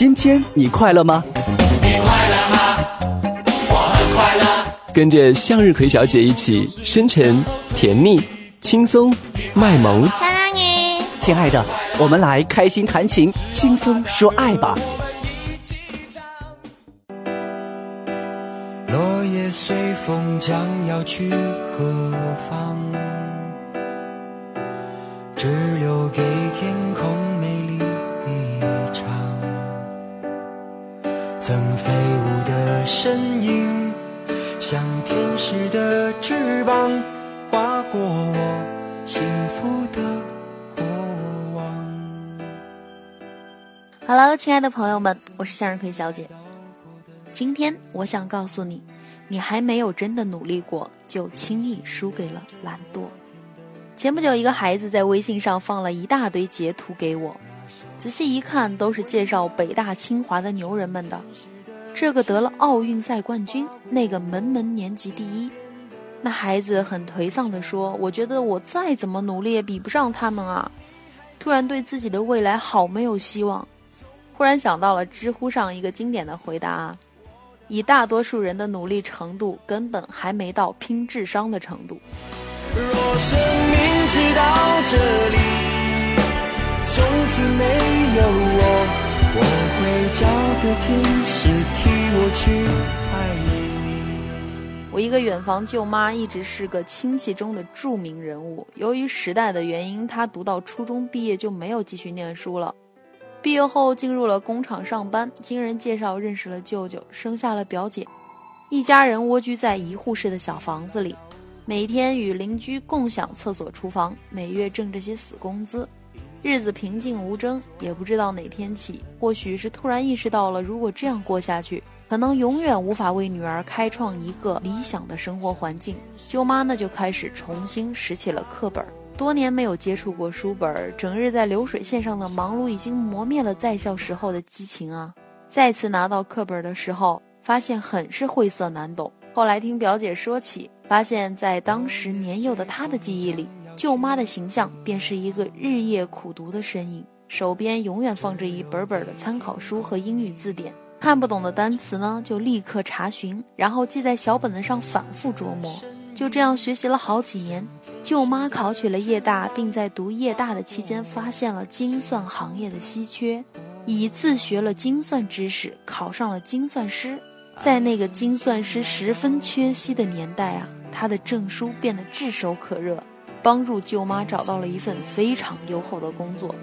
今天你快乐吗？你快乐吗？我很快乐。跟着向日葵小姐一起深沉、甜蜜、轻松、卖萌。亲爱的，我们来开心弹琴，轻松说爱吧。落叶随风将要去何方？只留给天身影，像天使的翅膀，划过我幸福的过往。Hello，亲爱的朋友们，我是向日葵小姐。今天我想告诉你，你还没有真的努力过，就轻易输给了懒惰。前不久，一个孩子在微信上放了一大堆截图给我，仔细一看，都是介绍北大、清华的牛人们的。这个得了奥运赛冠军，那个门门年级第一。那孩子很颓丧地说：“我觉得我再怎么努力也比不上他们啊！”突然对自己的未来好没有希望。忽然想到了知乎上一个经典的回答。以大多数人的努力程度，根本还没到拼智商的程度。若生命直到这里，从此没有我，我会找个天使替我去爱你。我一个远房舅妈一直是个亲戚中的著名人物，由于时代的原因，她读到初中毕业就没有继续念书了。毕业后进入了工厂上班，经人介绍认识了舅舅，生下了表姐，一家人蜗居在一户式的小房子里，每天与邻居共享厕所、厨房，每月挣这些死工资，日子平静无争。也不知道哪天起，或许是突然意识到了，如果这样过下去，可能永远无法为女儿开创一个理想的生活环境。舅妈呢就开始重新拾起了课本。多年没有接触过书本，整日在流水线上的忙碌已经磨灭了在校时候的激情啊！再次拿到课本的时候，发现很是晦涩难懂。后来听表姐说起，发现在当时年幼的她的记忆里，舅妈的形象便是一个日夜苦读的身影，手边永远放着一本本的参考书和英语字典，看不懂的单词呢就立刻查询，然后记在小本子上反复琢磨。就这样学习了好几年。舅妈考取了夜大，并在读夜大的期间发现了精算行业的稀缺，以自学了精算知识，考上了精算师。在那个精算师十分缺稀的年代啊，他的证书变得炙手可热，帮助舅妈找到了一份非常优厚的工作。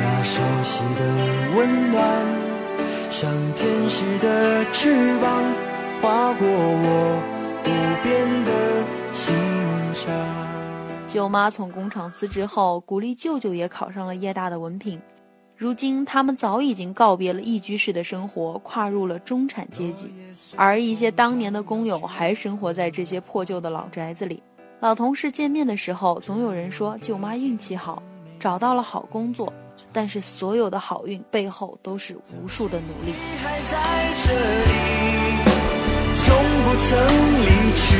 那熟悉的温暖，像天使的翅膀，划过我。无边的心上。舅妈从工厂辞职后，鼓励舅舅也考上了夜大的文凭。如今，他们早已经告别了一居室的生活，跨入了中产阶级。而一些当年的工友还生活在这些破旧的老宅子里。老同事见面的时候，总有人说舅妈运气好，找到了好工作。但是，所有的好运背后都是无数的努力。还在这里。从不曾离去，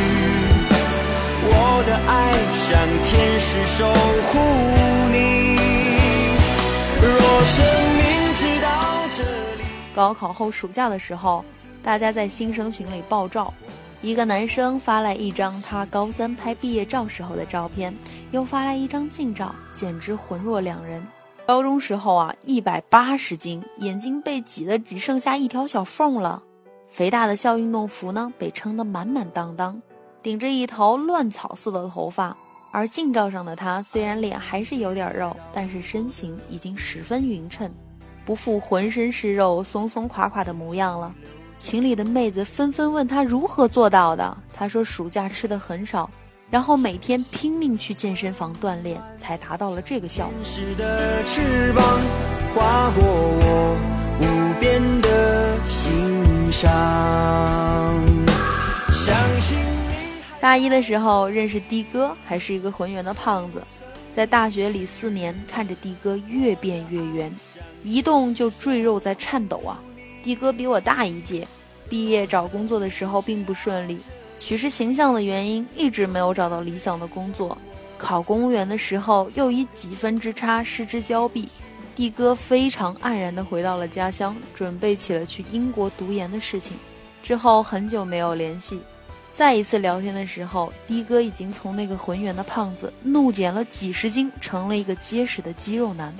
我的爱像天使守护你。生命直到这里。高考后暑假的时候，大家在新生群里爆照，一个男生发来一张他高三拍毕业照时候的照片，又发来一张近照，简直浑若两人。高中时候啊，一百八十斤，眼睛被挤得只剩下一条小缝了。肥大的校运动服呢，被撑得满满当当，顶着一头乱草似的头发。而近照上的他，虽然脸还是有点肉，但是身形已经十分匀称，不复浑身是肉、松松垮垮的模样了。群里的妹子纷纷问他如何做到的，他说暑假吃的很少，然后每天拼命去健身房锻炼，才达到了这个效果。大一的时候认识的哥，还是一个浑圆的胖子。在大学里四年，看着的哥越变越圆，一动就赘肉在颤抖啊。的哥比我大一届，毕业找工作的时候并不顺利，许是形象的原因，一直没有找到理想的工作。考公务员的时候又以几分之差失之交臂，的哥非常黯然地回到了家乡，准备起了去英国读研的事情。之后很久没有联系，再一次聊天的时候，的哥已经从那个浑圆的胖子怒减了几十斤，成了一个结实的肌肉男。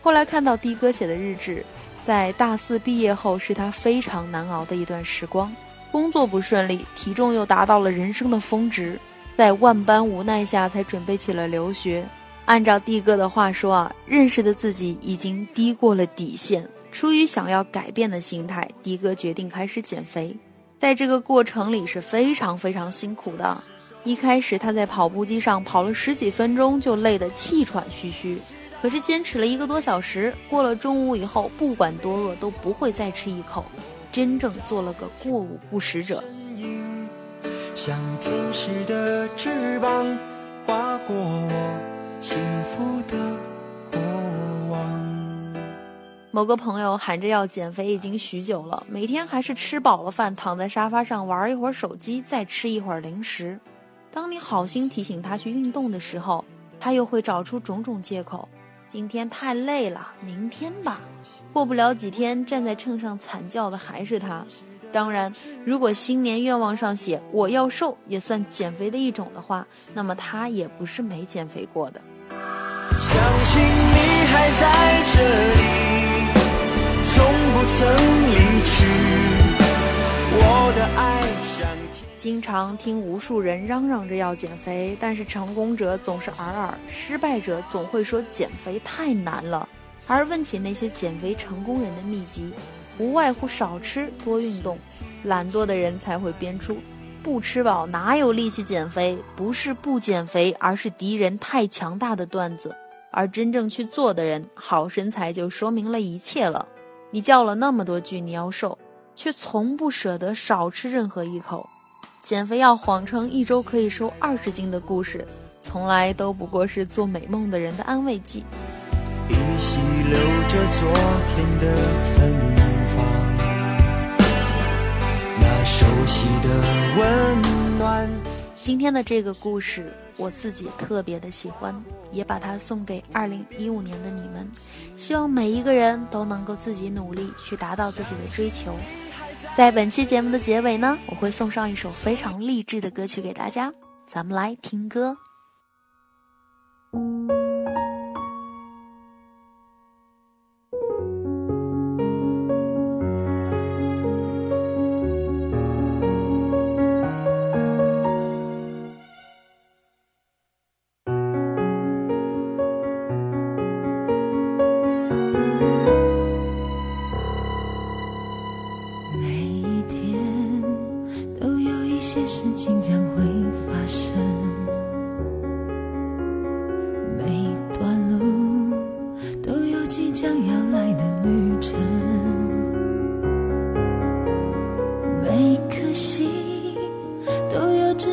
后来看到的哥写的日志，在大四毕业后是他非常难熬的一段时光，工作不顺利，体重又达到了人生的峰值，在万般无奈下才准备起了留学。按照的哥的话说啊，认识的自己已经低过了底线。出于想要改变的心态，的哥决定开始减肥。在这个过程里是非常非常辛苦的。一开始他在跑步机上跑了十几分钟就累得气喘吁吁，可是坚持了一个多小时，过了中午以后，不管多饿都不会再吃一口，真正做了个过午不食者。像天使的翅膀划过我幸福的。某个朋友喊着要减肥已经许久了，每天还是吃饱了饭，躺在沙发上玩一会儿手机，再吃一会儿零食。当你好心提醒他去运动的时候，他又会找出种种借口：今天太累了，明天吧。过不了几天，站在秤上惨叫的还是他。当然，如果新年愿望上写“我要瘦”也算减肥的一种的话，那么他也不是没减肥过的。相信你还在这里。不曾离去，我的爱像经常听无数人嚷嚷着要减肥，但是成功者总是尔尔，失败者总会说减肥太难了。而问起那些减肥成功人的秘籍，无外乎少吃多运动。懒惰的人才会编出不吃饱哪有力气减肥，不是不减肥，而是敌人太强大的段子。而真正去做的人，好身材就说明了一切了。你叫了那么多句你要瘦，却从不舍得少吃任何一口。减肥药谎称一周可以瘦二十斤的故事，从来都不过是做美梦的人的安慰剂。依稀留着昨天的芬芳，那熟悉的温暖。今天的这个故事，我自己特别的喜欢。也把它送给二零一五年的你们，希望每一个人都能够自己努力去达到自己的追求。在本期节目的结尾呢，我会送上一首非常励志的歌曲给大家，咱们来听歌。